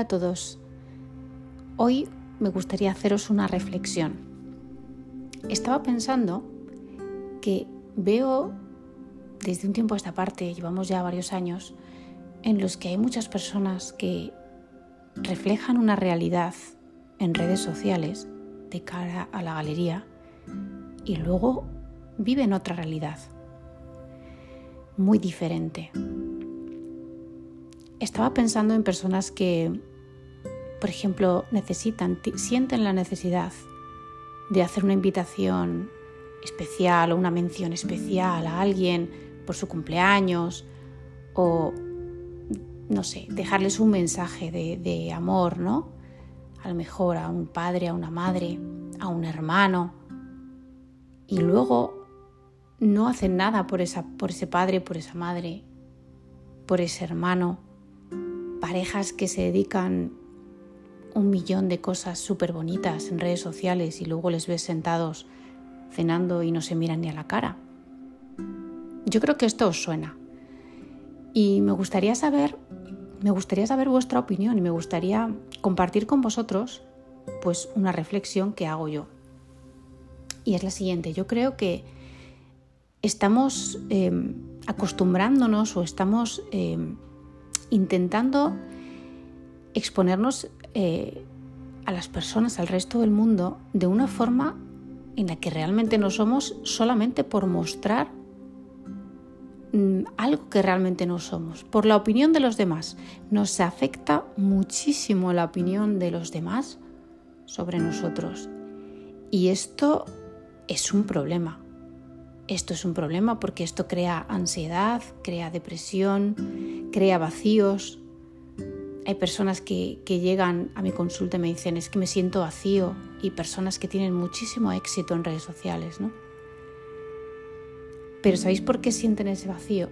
Hola a todos. Hoy me gustaría haceros una reflexión. Estaba pensando que veo desde un tiempo a esta parte, llevamos ya varios años, en los que hay muchas personas que reflejan una realidad en redes sociales de cara a la galería y luego viven otra realidad muy diferente estaba pensando en personas que, por ejemplo, necesitan, sienten la necesidad de hacer una invitación especial o una mención especial a alguien por su cumpleaños o, no sé, dejarles un mensaje de, amor, ¿no? A lo mejor a un padre, a una madre, a un hermano. Y luego no hacen nada por, esa, por ese padre, por esa madre, por ese hermano parejas que se dedican un millón de cosas súper bonitas en redes sociales y luego les ves sentados cenando y no se miran ni a la cara. Yo creo que esto os suena. Y me gustaría saber, me gustaría saber vuestra opinión y me gustaría compartir con vosotros pues una reflexión que hago yo. Y es la siguiente, yo creo que estamos em, acostumbrándonos o estamos em, intentando exponernos eh, a las personas, al resto del mundo, de una forma en la que realmente no somos solamente por mostrar mm, algo que realmente no somos, por la opinión de los demás. Nos afecta muchísimo la opinión de los demás sobre nosotros. Y esto es un problema. Esto es un problema porque esto crea ansiedad, crea depresión, crea vacíos. Hay personas que, llegan a mi consulta y me dicen es que me siento vacío y personas que tienen muchísimo éxito en redes sociales, ¿no? Pero ¿sabéis por qué sienten ese vacío?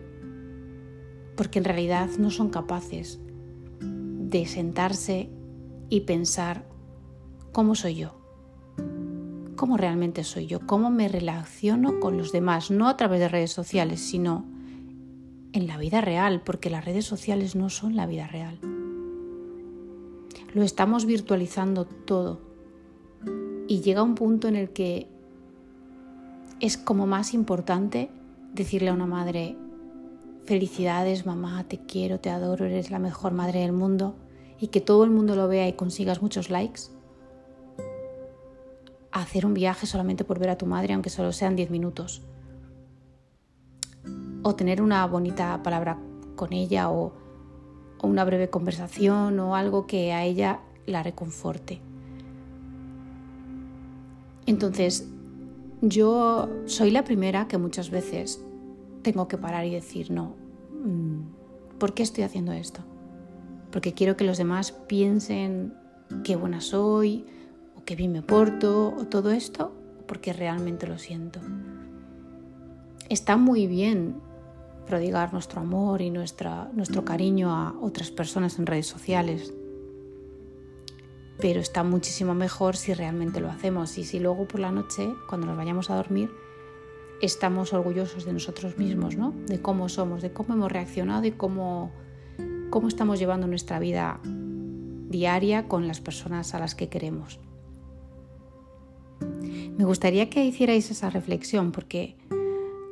Porque en realidad no son capaces de sentarse y pensar cómo soy yo cómo realmente soy yo, cómo me relaciono con los demás, no a través de redes sociales, sino en la vida real, porque las redes sociales no son la vida real. Lo estamos virtualizando todo y llega un punto en el que es como más importante decirle a una madre, felicidades mamá, te quiero, te adoro, eres la mejor madre del mundo, y que todo el mundo lo vea y consigas muchos likes, hacer un viaje solamente por ver a tu madre, aunque solo sean 10 minutos. O tener una bonita palabra con ella o, o una breve conversación o algo que a ella la reconforte. Entonces, yo soy la primera que muchas veces tengo que parar y decir, no, mm, ¿por qué estoy haciendo esto? Porque quiero que los demás piensen qué buena soy, que bien me porto o todo esto, porque realmente lo siento. Está muy bien prodigar nuestro amor y nuestra, nuestro cariño a otras personas en redes sociales, pero está muchísimo mejor si realmente lo hacemos y si luego por la noche, cuando nos vayamos a dormir, estamos orgullosos de nosotros mismos, ¿no? de cómo somos, de cómo hemos reaccionado y cómo, cómo estamos llevando nuestra vida diaria con las personas a las que queremos. Me gustaría que hicierais esa reflexión porque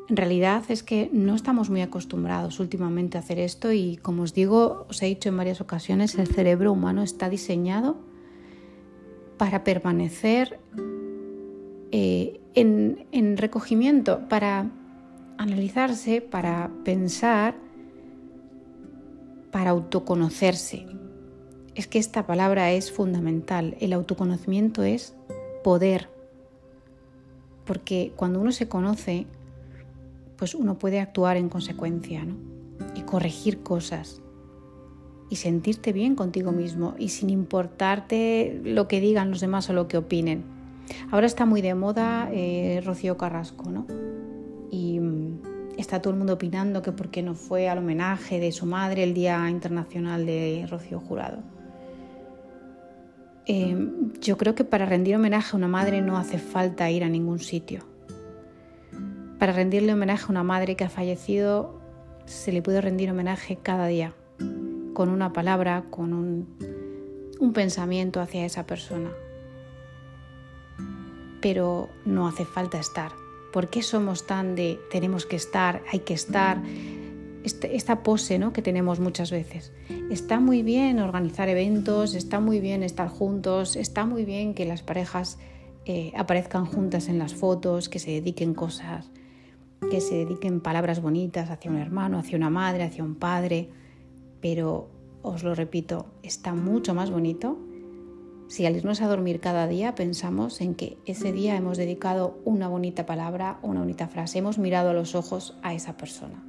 en realidad es que no estamos muy acostumbrados últimamente a hacer esto y como os digo, os he dicho en varias ocasiones, el cerebro humano está diseñado para permanecer eh, en recogimiento, para analizarse, para pensar, para autoconocerse. Es que esta palabra es fundamental. El autoconocimiento es poder porque cuando uno se conoce, pues uno puede actuar en consecuencia, ¿no? Y corregir cosas. Y sentirte bien contigo mismo y sin importarte lo que digan los demás o lo que opinen. Ahora está muy de moda eh, Rocío Carrasco, ¿no? Y mm, está todo el mundo opinando que por qué no fue al homenaje de su madre el Día Internacional de Rocío Jurado. Em, yo creo que para rendir homenaje a una madre no hace falta ir a ningún sitio. Para rendirle homenaje a una madre que ha fallecido, se le puede rendir homenaje cada día, con una palabra, con un, pensamiento hacia esa persona. Pero no hace falta estar. ¿Por qué somos tan de tenemos que estar, hay que estar? Este, esta pose ¿no? que tenemos muchas veces. Está muy bien organizar eventos, está muy bien estar juntos, está muy bien que las parejas eh, aparezcan juntas en las fotos, que se dediquen cosas, que se dediquen palabras bonitas hacia un hermano, hacia una madre, hacia un padre, pero os lo repito, está mucho más bonito si al irnos a dormir cada día pensamos en que ese día hemos dedicado una bonita palabra, una bonita frase, hemos mirado a los ojos a esa persona.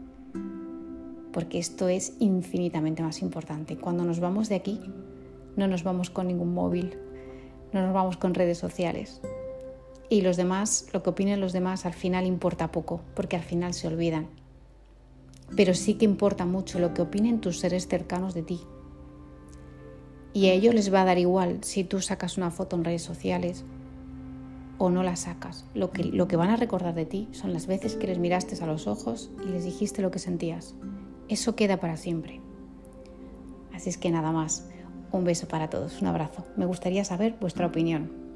Porque esto es infinitamente más importante. Cuando nos vamos de aquí, no nos vamos con ningún móvil, no nos vamos con redes sociales. Y los demás, lo que opinen los demás al final importa poco, porque al final se olvidan pero sí que importa mucho lo que opinen tus seres cercanos de ti. Y a ellos les va a dar igual si tú sacas una foto en redes sociales o no la sacas. Lo que, lo que van a recordar de ti son las veces que les miraste a los ojos y les dijiste lo que sentías. Eso queda para siempre. Así es que nada más. Un beso para todos, un abrazo. Me gustaría saber vuestra opinión.